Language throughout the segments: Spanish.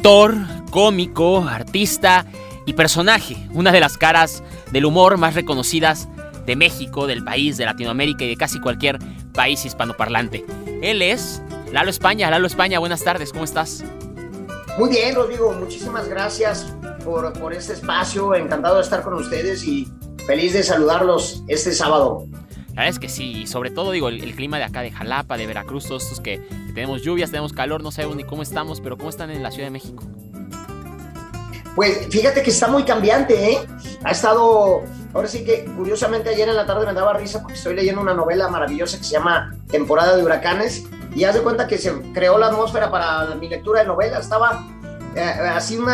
actor, cómico, artista y personaje, una de las caras del humor más reconocidas de México, del país, de Latinoamérica y de casi cualquier país hispanoparlante. Él es Lalo España. Lalo España, buenas tardes, ¿cómo estás? Muy bien, Rodrigo, muchísimas gracias por, por este espacio. Encantado de estar con ustedes y feliz de saludarlos este sábado. La verdad es que sí, sobre todo digo, el, clima de acá de Jalapa, de Veracruz, todos estos que, tenemos lluvias, tenemos calor, no sabemos ni cómo estamos, pero ¿cómo están en la Ciudad de México? Pues fíjate que está muy cambiante, ¿eh? Ha estado, ahora sí que curiosamente ayer en la tarde me daba risa porque estoy leyendo una novela maravillosa que se llama Temporada de Huracanes y haz de cuenta que se creó la atmósfera para mi lectura de novela, estaba eh, así un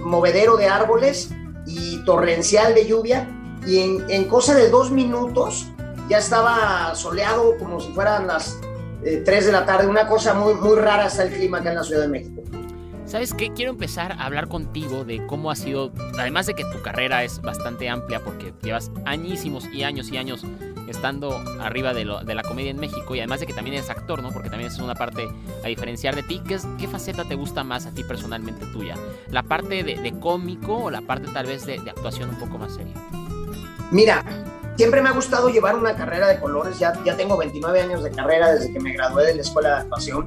movedero de árboles y torrencial de lluvia y en, en cosa de dos minutos ya estaba soleado como si fueran las 3 eh, de la tarde, una cosa muy, muy rara está el clima acá en la Ciudad de México. ¿Sabes qué? Quiero empezar a hablar contigo de cómo ha sido, además de que tu carrera es bastante amplia porque llevas añísimos y años y años estando arriba de, lo, de la comedia en México y además de que también eres actor, ¿no? Porque también es una parte a diferenciar de ti. ¿Qué, qué faceta te gusta más a ti personalmente tuya? ¿La parte de, cómico o la parte tal vez de, de actuación un poco más seria? Mira, siempre me ha gustado llevar una carrera de colores, ya, ya tengo 29 años de carrera desde que me gradué de la escuela de actuación.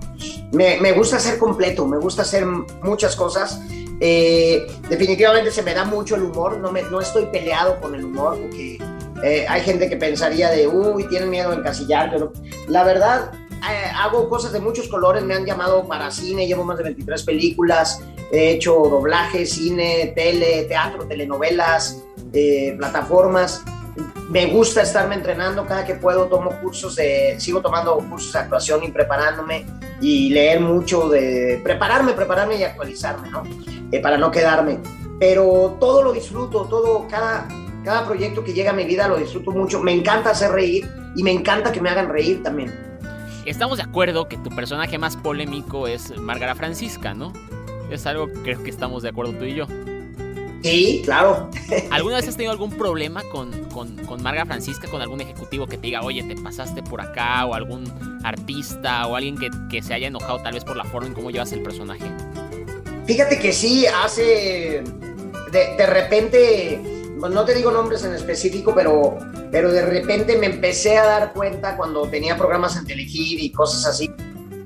Me, me gusta ser completo, me gusta hacer muchas cosas. Eh, definitivamente se me da mucho el humor, no, me, no estoy peleado con el humor porque eh, hay gente que pensaría de, uy, tienen miedo de encasillar, pero la verdad, eh, hago cosas de muchos colores, me han llamado para cine, llevo más de 23 películas, he hecho doblaje, cine, tele, teatro, telenovelas, plataformas me gusta estarme entrenando cada que puedo, tomo cursos de, sigo tomando cursos de actuación y preparándome y leer mucho de prepararme, prepararme y actualizarme, ¿no? Eh, para no quedarme. Pero todo lo disfruto, todo, cada, cada proyecto que llega a mi vida lo disfruto mucho. Me encanta hacer reír y me encanta que me hagan reír también. Estamos de acuerdo que tu personaje más polémico es Márgara Francisca, ¿no? Es algo que creo que estamos de acuerdo tú y yo. Sí, claro. ¿Alguna vez has tenido algún problema con, con, Marga Francisca, con algún ejecutivo que te diga, oye, te pasaste por acá, o algún artista, o alguien que, se haya enojado tal vez por la forma en cómo llevas el personaje? Fíjate que sí, hace. De, repente, no te digo nombres en específico, pero, pero de repente me empecé a dar cuenta cuando tenía programas en Telehit y cosas así,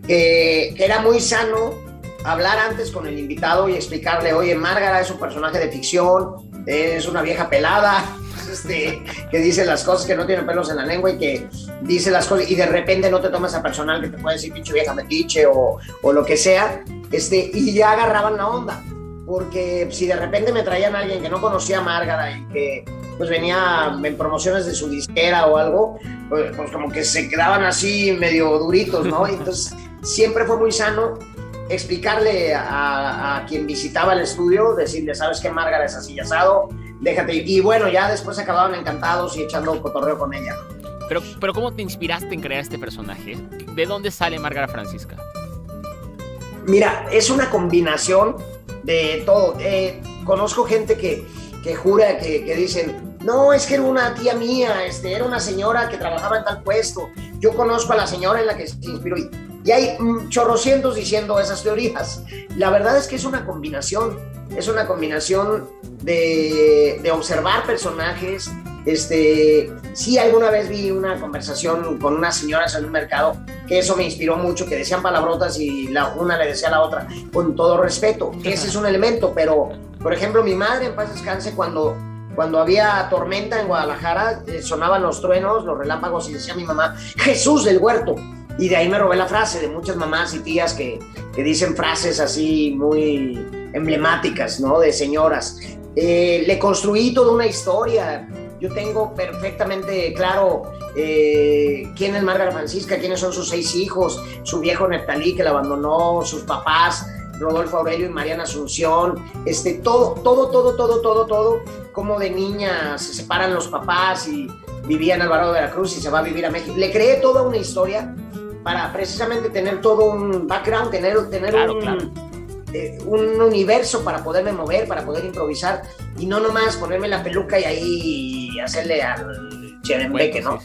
que era muy sano hablar antes con el invitado y explicarle, oye, Márgara es un personaje de ficción, es una vieja pelada, este, que dice las cosas que no tiene pelos en la lengua y que dice las cosas y de repente no te tomas a personal que te puede decir pinche vieja metiche o, o lo que sea, este, y ya agarraban la onda. Porque si de repente me traían a alguien que no conocía a Márgara y que pues venía en promociones de su disquera o algo, pues, pues como que se quedaban así medio duritos, ¿no? Entonces siempre fue muy sano explicarle a, quien visitaba el estudio, decirle, ¿sabes qué, Márgara es así asado? Déjate. Y bueno, ya después acababan encantados y echando cotorreo con ella. Pero, pero ¿cómo te inspiraste en crear este personaje? ¿De dónde sale Márgara Francisca? Mira, es una combinación de todo. Eh, conozco gente que, que jura que, que, dicen, no, es que era una tía mía, este, era una señora que trabajaba en tal puesto. Yo conozco a la señora en la que se inspiró. Y hay chorrocientos diciendo esas teorías. La verdad es que es una combinación, es una combinación de, observar personajes. Este, sí, alguna vez vi una conversación con unas señoras en un mercado que eso me inspiró mucho, que decían palabrotas y la, una le decía a la otra, con todo respeto. Ese es un elemento, pero, por ejemplo, mi madre en paz descanse cuando cuando había tormenta en Guadalajara, eh, sonaban los truenos, los relámpagos y decía mi mamá, Jesús del huerto. Y de ahí me robé la frase de muchas mamás y tías que, que dicen frases así muy emblemáticas, ¿no? De señoras. Eh, le construí toda una historia. Yo tengo perfectamente claro eh, quién es Margarita Francisca, quiénes son sus seis hijos, su viejo Neptalí que la abandonó, sus papás, Rodolfo Aurelio y Mariana Asunción, este, todo, todo, todo, todo, todo, todo, como de niña se separan los papás y vivía en Alvarado de la Cruz y se va a vivir a México. Le creé toda una historia para precisamente tener todo un background, tener, tener eh, un, universo para poderme mover, para poder improvisar y no nomás ponerme la peluca y ahí hacerle al cherembeque, ¿no?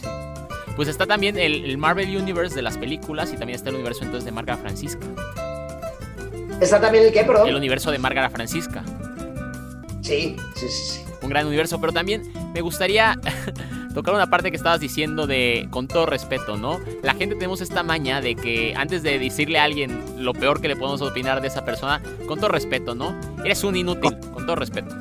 Pues está también el, Marvel Universe de las películas y también está el universo entonces de Marga Francisca. ¿Está también el qué, perdón? El universo de Márgara Francisca. Sí, sí, sí, sí. Un gran universo, pero también me gustaría tocar una parte que estabas diciendo de, con todo respeto, ¿no? La gente tenemos esta maña de que antes de decirle a alguien lo peor que le podemos opinar de esa persona, con todo respeto, ¿no? Eres un inútil, con todo respeto.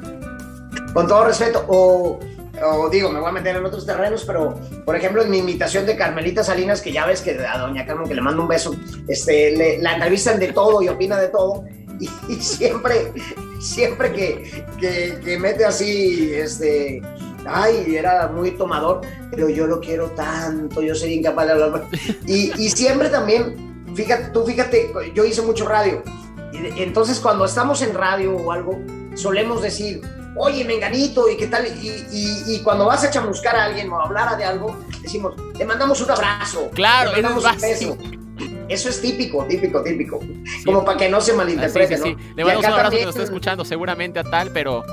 Con todo respeto, o, o digo, me voy a meter en otros terrenos, pero por ejemplo, en mi invitación de Carmelita Salinas, que ya ves que a Doña Carmen, que le mando un beso, este, le, la entrevistan de todo y opina de todo, y, y siempre, siempre que, que, que mete así, este, ay, era muy tomador, pero yo lo quiero tanto, yo sería incapaz de hablar. Y, y siempre también, fíjate, tú fíjate, yo hice mucho radio. Entonces cuando estamos en radio o algo, solemos decir, oye, menganito, y qué tal, y, y, y, cuando vas a chamuscar a alguien o hablar de algo, decimos, le mandamos un abrazo. Claro, le mandamos un beso. Eso es típico, típico, típico. Sí. Como para que no se malinterprete, sí, sí, ¿no? Le mandamos un abrazo también... que nos está escuchando seguramente a tal, pero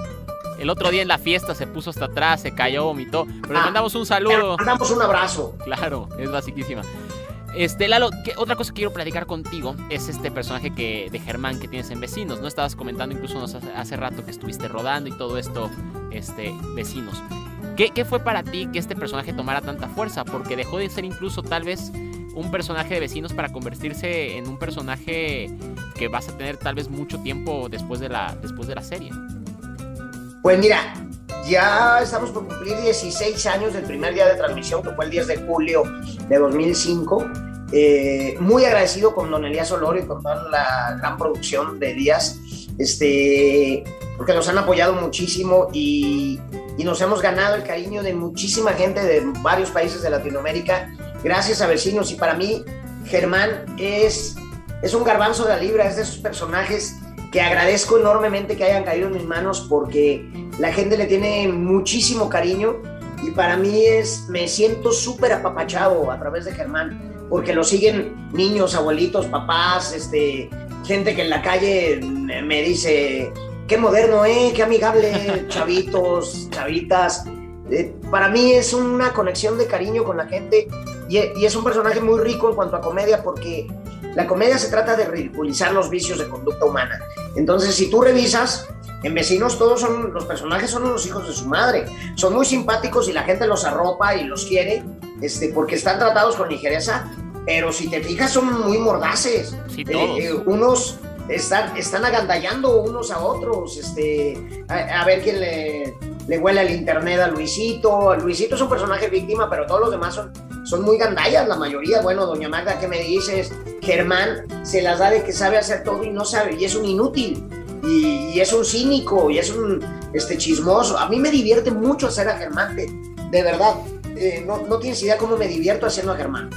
el otro día en la fiesta se puso hasta atrás, se cayó, vomitó. Pero ah, le mandamos un saludo. Le mandamos un abrazo. Claro, es basiquísima. Este, Lalo, ¿qué, otra cosa que quiero platicar contigo es este personaje que, de Germán que tienes en Vecinos, ¿no? Estabas comentando incluso hace, hace rato que estuviste rodando y todo esto, este, Vecinos. ¿Qué, ¿Qué fue para ti que este personaje tomara tanta fuerza? Porque dejó de ser incluso tal vez un personaje de vecinos para convertirse en un personaje que vas a tener tal vez mucho tiempo después de la, después de la serie. Pues mira, ya estamos por cumplir 16 años del primer día de transmisión, que fue el 10 de julio de 2005. Eh, muy agradecido con don Elías Olorio y con toda la gran producción de Díaz, este, porque nos han apoyado muchísimo y, y, nos hemos ganado el cariño de muchísima gente de varios países de Latinoamérica, gracias a vecinos. Y para mí, Germán es, es un garbanzo de la libra, es de esos personajes que agradezco enormemente que hayan caído en mis manos porque la gente le tiene muchísimo cariño y para mí es, me siento súper apapachado a través de Germán porque lo siguen niños, abuelitos, papás, este, gente que en la calle me dice, qué moderno, ¿eh? qué amigable, chavitos, chavitas. Eh, para mí es una conexión de cariño con la gente y, y es un personaje muy rico en cuanto a comedia porque la comedia se trata de ridiculizar los vicios de conducta humana. Entonces, si tú revisas, en Vecinos todos son, los personajes son los hijos de su madre. Son muy simpáticos y la gente los arropa y los quiere este, porque están tratados con ligereza, pero si te fijas son muy mordaces. Sí, todos. Eh, eh, unos están, están agandallando unos a otros, este, a, a ver quién le, le, huele el internet a Luisito. Luisito es un personaje víctima, pero todos los demás son, son muy gandallas, la mayoría. Bueno, doña Magda, ¿qué me dices? Germán se las da de que sabe hacer todo y no sabe, y es un inútil. Y, y, es un cínico y es un este, chismoso. A mí me divierte mucho hacer a Germán, de, de verdad. Eh, no, no, tienes idea cómo me divierto haciendo a Germán.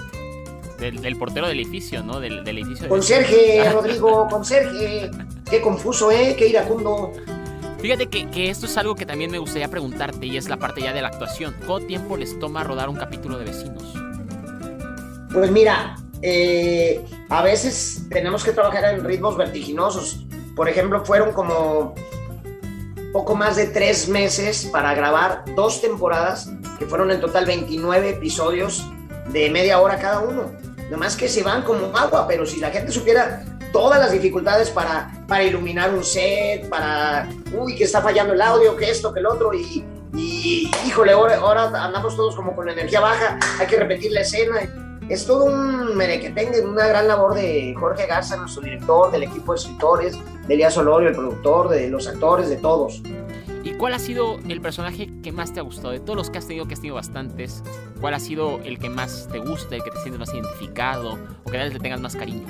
Del, del portero del edificio, ¿no? Del, del edificio. Conserje, del... Rodrigo, conserje. Qué confuso, ¿eh? Qué iracundo. Fíjate que, que, esto es algo que también me gustaría preguntarte y es la parte ya de la actuación. ¿Cuánto tiempo les toma rodar un capítulo de Vecinos? Pues mira, eh, a veces tenemos que trabajar en ritmos vertiginosos. Por ejemplo, fueron como poco más de tres meses para grabar dos temporadas, que fueron en total 29 episodios de media hora cada uno. Nomás que se van como agua, pero si la gente supiera todas las dificultades para, para iluminar un set, para, uy, que está fallando el audio, que esto, que el otro, y, y híjole, ahora, ahora andamos todos como con energía baja, hay que repetir la escena es todo un merequetengue, una gran labor de Jorge Garza, nuestro director, del equipo de escritores, de Elías Olorio, el productor, de los actores, de todos. ¿Y cuál ha sido el personaje que más te ha gustado? De todos los que has tenido, que has tenido bastantes, ¿cuál ha sido el que más te gusta, el que te sientes más identificado o que le tengas más cariño?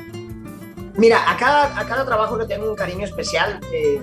Mira, a cada, a cada trabajo le tengo un cariño especial. Eh,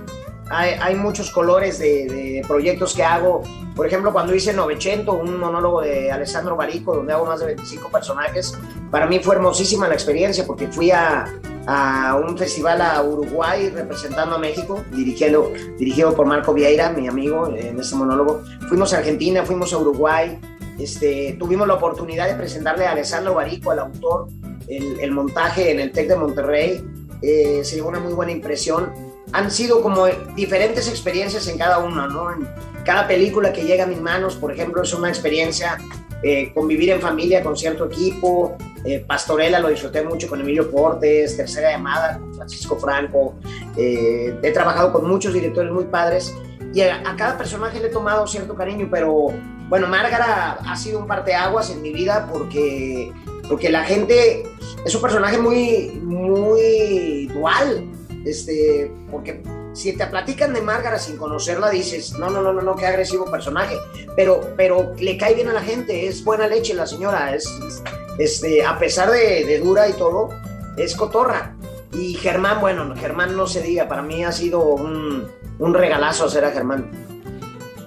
hay, hay, muchos colores de, de, proyectos que hago. Por ejemplo, cuando hice Novecento, un monólogo de Alessandro Barico, donde hago más de 25 personajes, para mí fue hermosísima la experiencia porque fui a, a un festival a Uruguay representando a México, dirigido, dirigido por Marco Vieira, mi amigo, en ese monólogo. Fuimos a Argentina, fuimos a Uruguay, este, tuvimos la oportunidad de presentarle a Alessandro Barico, al autor, el, montaje en el TEC de Monterrey. Eh, se llevó una muy buena impresión han sido como diferentes experiencias en cada una, ¿no? En cada película que llega a mis manos, por ejemplo, es una experiencia eh, convivir en familia con cierto equipo. Eh, Pastorela lo disfruté mucho con Emilio Portes, Tercera Llamada con Francisco Franco. Eh, he trabajado con muchos directores muy padres y a, cada personaje le he tomado cierto cariño, pero bueno, Márgara ha sido un parteaguas en mi vida porque, porque la gente es un personaje muy, muy dual, este, porque si te platican de Márgara sin conocerla, dices, no, no, no, no, qué agresivo personaje. Pero, pero le cae bien a la gente, es buena leche la señora, es, este, a pesar de, dura y todo, es cotorra. Y Germán, bueno, Germán no se diga, para mí ha sido un, un regalazo hacer a Germán.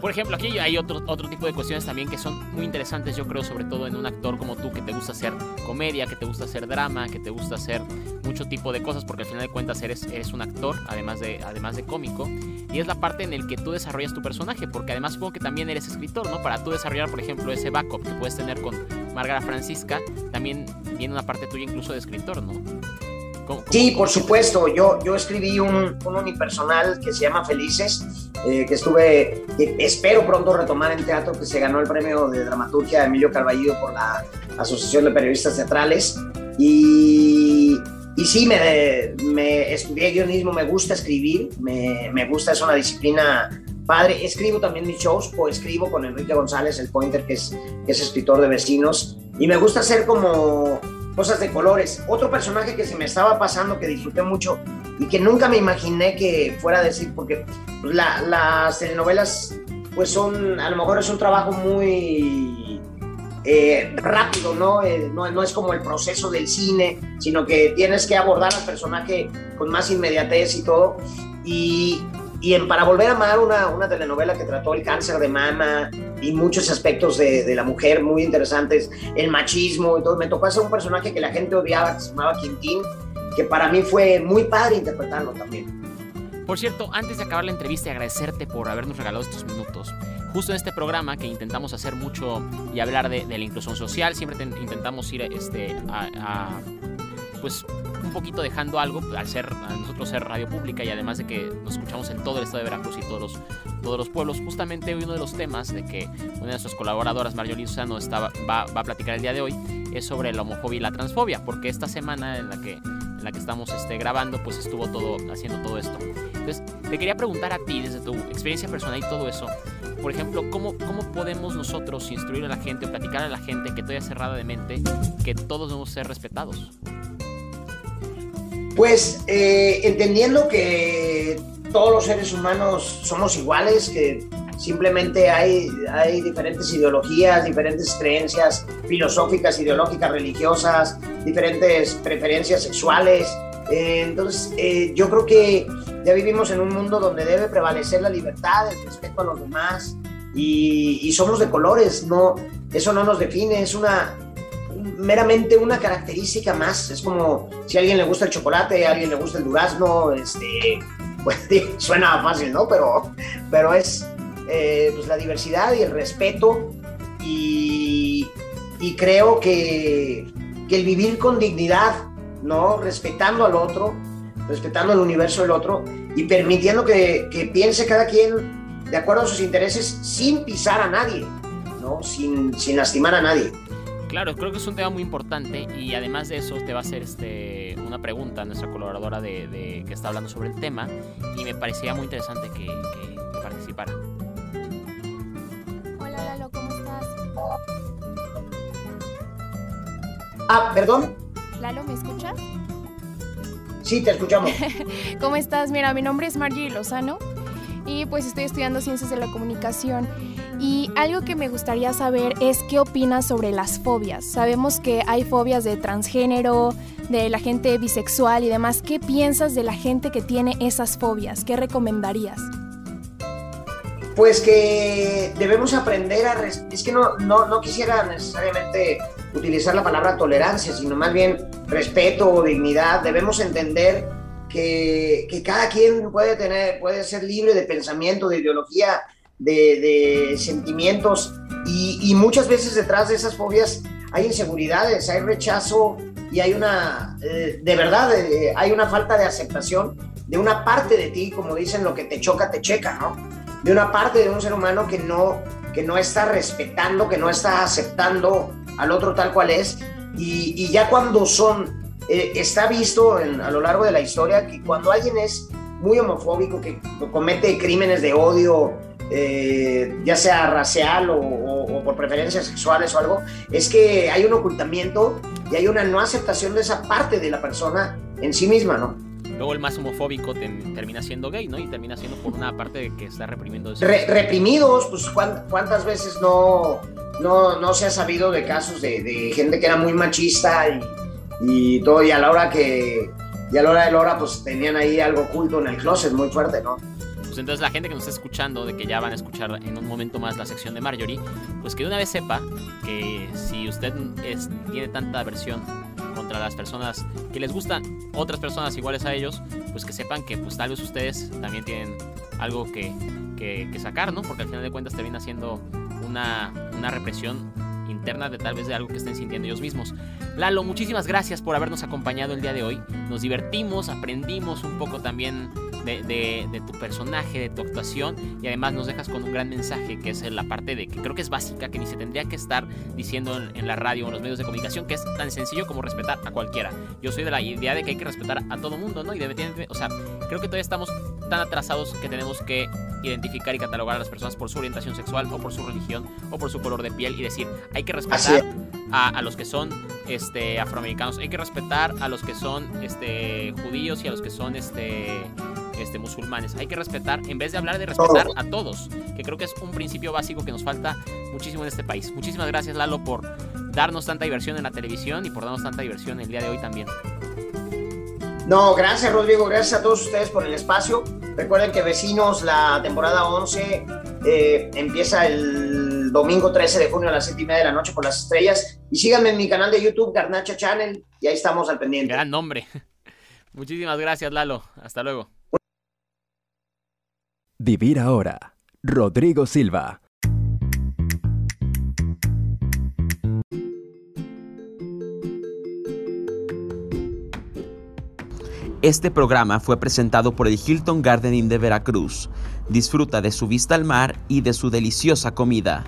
Por ejemplo, aquí hay otro, otro tipo de cuestiones también que son muy interesantes, yo creo, sobre todo en un actor como tú, que te gusta hacer comedia, que te gusta hacer drama, que te gusta hacer mucho tipo de cosas, porque al final de cuentas eres, eres un actor, además de, además de cómico, y es la parte en la que tú desarrollas tu personaje, porque además supongo que también eres escritor, ¿no? Para tú desarrollar, por ejemplo, ese backup que puedes tener con Margarita Francisca, también viene una parte tuya incluso de escritor, ¿no? Sí, por supuesto. Yo, yo escribí un, un unipersonal que se llama Felices, eh, que estuve, espero pronto retomar en teatro, que se ganó el premio de dramaturgia de Emilio Carballido por la Asociación de Periodistas Teatrales. Y, y sí, me, me, estudié guionismo, me gusta escribir, me, me gusta, es una disciplina padre. Escribo también mis shows, o escribo con Enrique González, el pointer, que es, que es escritor de vecinos. Y me gusta hacer como cosas de colores. Otro personaje que se me estaba pasando, que disfruté mucho y que nunca me imaginé que fuera a decir, porque las telenovelas, pues son, a lo mejor es un trabajo muy eh, rápido, ¿no? Eh, ¿no? ¿no? es como el proceso del cine, sino que tienes que abordar al personaje con más inmediatez y todo. Y, y en Para Volver a Amar, una, una, telenovela que trató el cáncer de mama y muchos aspectos de, de, la mujer muy interesantes, el machismo y todo, me tocó hacer un personaje que la gente odiaba, que se llamaba Quintín, que para mí fue muy padre interpretarlo también. Por cierto, antes de acabar la entrevista agradecerte por habernos regalado estos minutos, justo en este programa que intentamos hacer mucho y hablar de, de la inclusión social, siempre intentamos ir este, a, a pues un poquito dejando algo al ser a nosotros ser radio pública y además de que nos escuchamos en todo el estado de Veracruz y todos los, todos los pueblos. Justamente uno de los temas de que una de nuestras colaboradoras, Marjorie Luzano, estaba, va, va, a platicar el día de hoy es sobre la homofobia y la transfobia, porque esta semana en la que, en la que estamos este, grabando, pues estuvo todo haciendo todo esto. Entonces, te quería preguntar a ti, desde tu experiencia personal y todo eso, por ejemplo, ¿cómo, ¿cómo podemos nosotros instruir a la gente o platicar a la gente que todavía cerrada de mente que todos debemos ser respetados? Pues eh, entendiendo que todos los seres humanos somos iguales, que simplemente hay, hay diferentes ideologías, diferentes creencias filosóficas, ideológicas, religiosas, diferentes preferencias sexuales. Eh, entonces, eh, yo creo que ya vivimos en un mundo donde debe prevalecer la libertad, el respeto a los demás y, y somos de colores, no, eso no nos define, es una, meramente una característica más. Es como si a alguien le gusta el chocolate, a alguien le gusta el durazno, este, pues suena fácil, ¿no? Pero, pero es eh, pues la diversidad y el respeto y, y creo que, que, el vivir con dignidad, ¿no? Respetando al otro, respetando el universo del otro y permitiendo que, que piense cada quien de acuerdo a sus intereses sin pisar a nadie, ¿no? Sin, sin lastimar a nadie. Claro, creo que es un tema muy importante y además de eso te va a hacer este, una pregunta a nuestra colaboradora de, que está hablando sobre el tema y me parecía muy interesante que, que participara. Hola Lalo, ¿cómo estás? Ah, perdón. Lalo, ¿me escuchas? Sí, te escuchamos. ¿Cómo estás? Mira, mi nombre es Margie Lozano y pues estoy estudiando ciencias de la comunicación y algo que me gustaría saber es qué opinas sobre las fobias. Sabemos que hay fobias de transgénero, de la gente bisexual y demás. ¿Qué piensas de la gente que tiene esas fobias? ¿Qué recomendarías? Pues que debemos aprender a... Es que no, no, no quisiera necesariamente utilizar la palabra tolerancia, sino más bien respeto o dignidad. Debemos entender que, que, cada quien puede, tener, puede ser libre de pensamiento, de ideología, de, sentimientos y, muchas veces detrás de esas fobias hay inseguridades, hay rechazo y hay una, eh, de verdad, eh, hay una falta de aceptación de una parte de ti, como dicen, lo que te choca, te checa. De una parte de un ser humano que no, que no está respetando, que no está aceptando al otro tal cual es. Y, ya cuando son, eh, está visto a lo largo de la historia que cuando alguien es muy homofóbico, que comete crímenes de odio, eh, ya sea racial o, por preferencias sexuales o algo, es que hay un ocultamiento y hay una no aceptación de esa parte de la persona en sí misma, ¿no? Luego el más homofóbico termina siendo gay, ¿no? Y termina siendo por una parte que está reprimiendo. reprimidos, pues ¿cuántas veces no, no, no se ha sabido de casos de, gente que era muy machista y, y todo, y a la hora que, y a la hora de la hora, pues tenían ahí algo oculto en el closet muy fuerte, ¿no? Entonces la gente que nos está escuchando, de que ya van a escuchar en un momento más la sección de Marjorie, pues que de una vez sepa que si usted tiene tanta aversión contra las personas que les gustan otras personas iguales a ellos, pues que sepan que pues tal vez ustedes también tienen algo que, que, sacar, ¿no? Porque al final de cuentas termina siendo una, una represión interna de tal vez de algo que estén sintiendo ellos mismos. Lalo, muchísimas gracias por habernos acompañado el día de hoy. Nos divertimos, aprendimos un poco también de, tu personaje, de tu actuación y además nos dejas con un gran mensaje que es la parte de que creo que es básica, que ni se tendría que estar diciendo en, la radio o en los medios de comunicación, que es tan sencillo como respetar a cualquiera. Yo soy de la idea de que hay que respetar a todo mundo, ¿no? Y debe, o sea, creo que todavía estamos tan atrasados que tenemos que identificar y catalogar a las personas por su orientación sexual o por su religión o por su color de piel y decir, hay que respetar a, los que son este, afroamericanos, hay que respetar a los que son este, judíos y a los que son este, este, musulmanes. Hay que respetar, en vez de hablar de respetar a todos, que creo que es un principio básico que nos falta muchísimo en este país. Muchísimas gracias Lalo por darnos tanta diversión en la televisión y por darnos tanta diversión el día de hoy también. No, gracias Rodrigo, gracias a todos ustedes por el espacio. Recuerden que Vecinos, la temporada 11, eh, empieza el domingo 13 de junio a las 7 y media de la noche por las estrellas. Y síganme en mi canal de YouTube, Garnacha Channel, y ahí estamos al pendiente. Gran nombre. Muchísimas gracias, Lalo. Hasta luego. Vivir ahora. Rodrigo Silva. Este programa fue presentado por el Hilton Garden Inn de Veracruz. Disfruta de su vista al mar y de su deliciosa comida.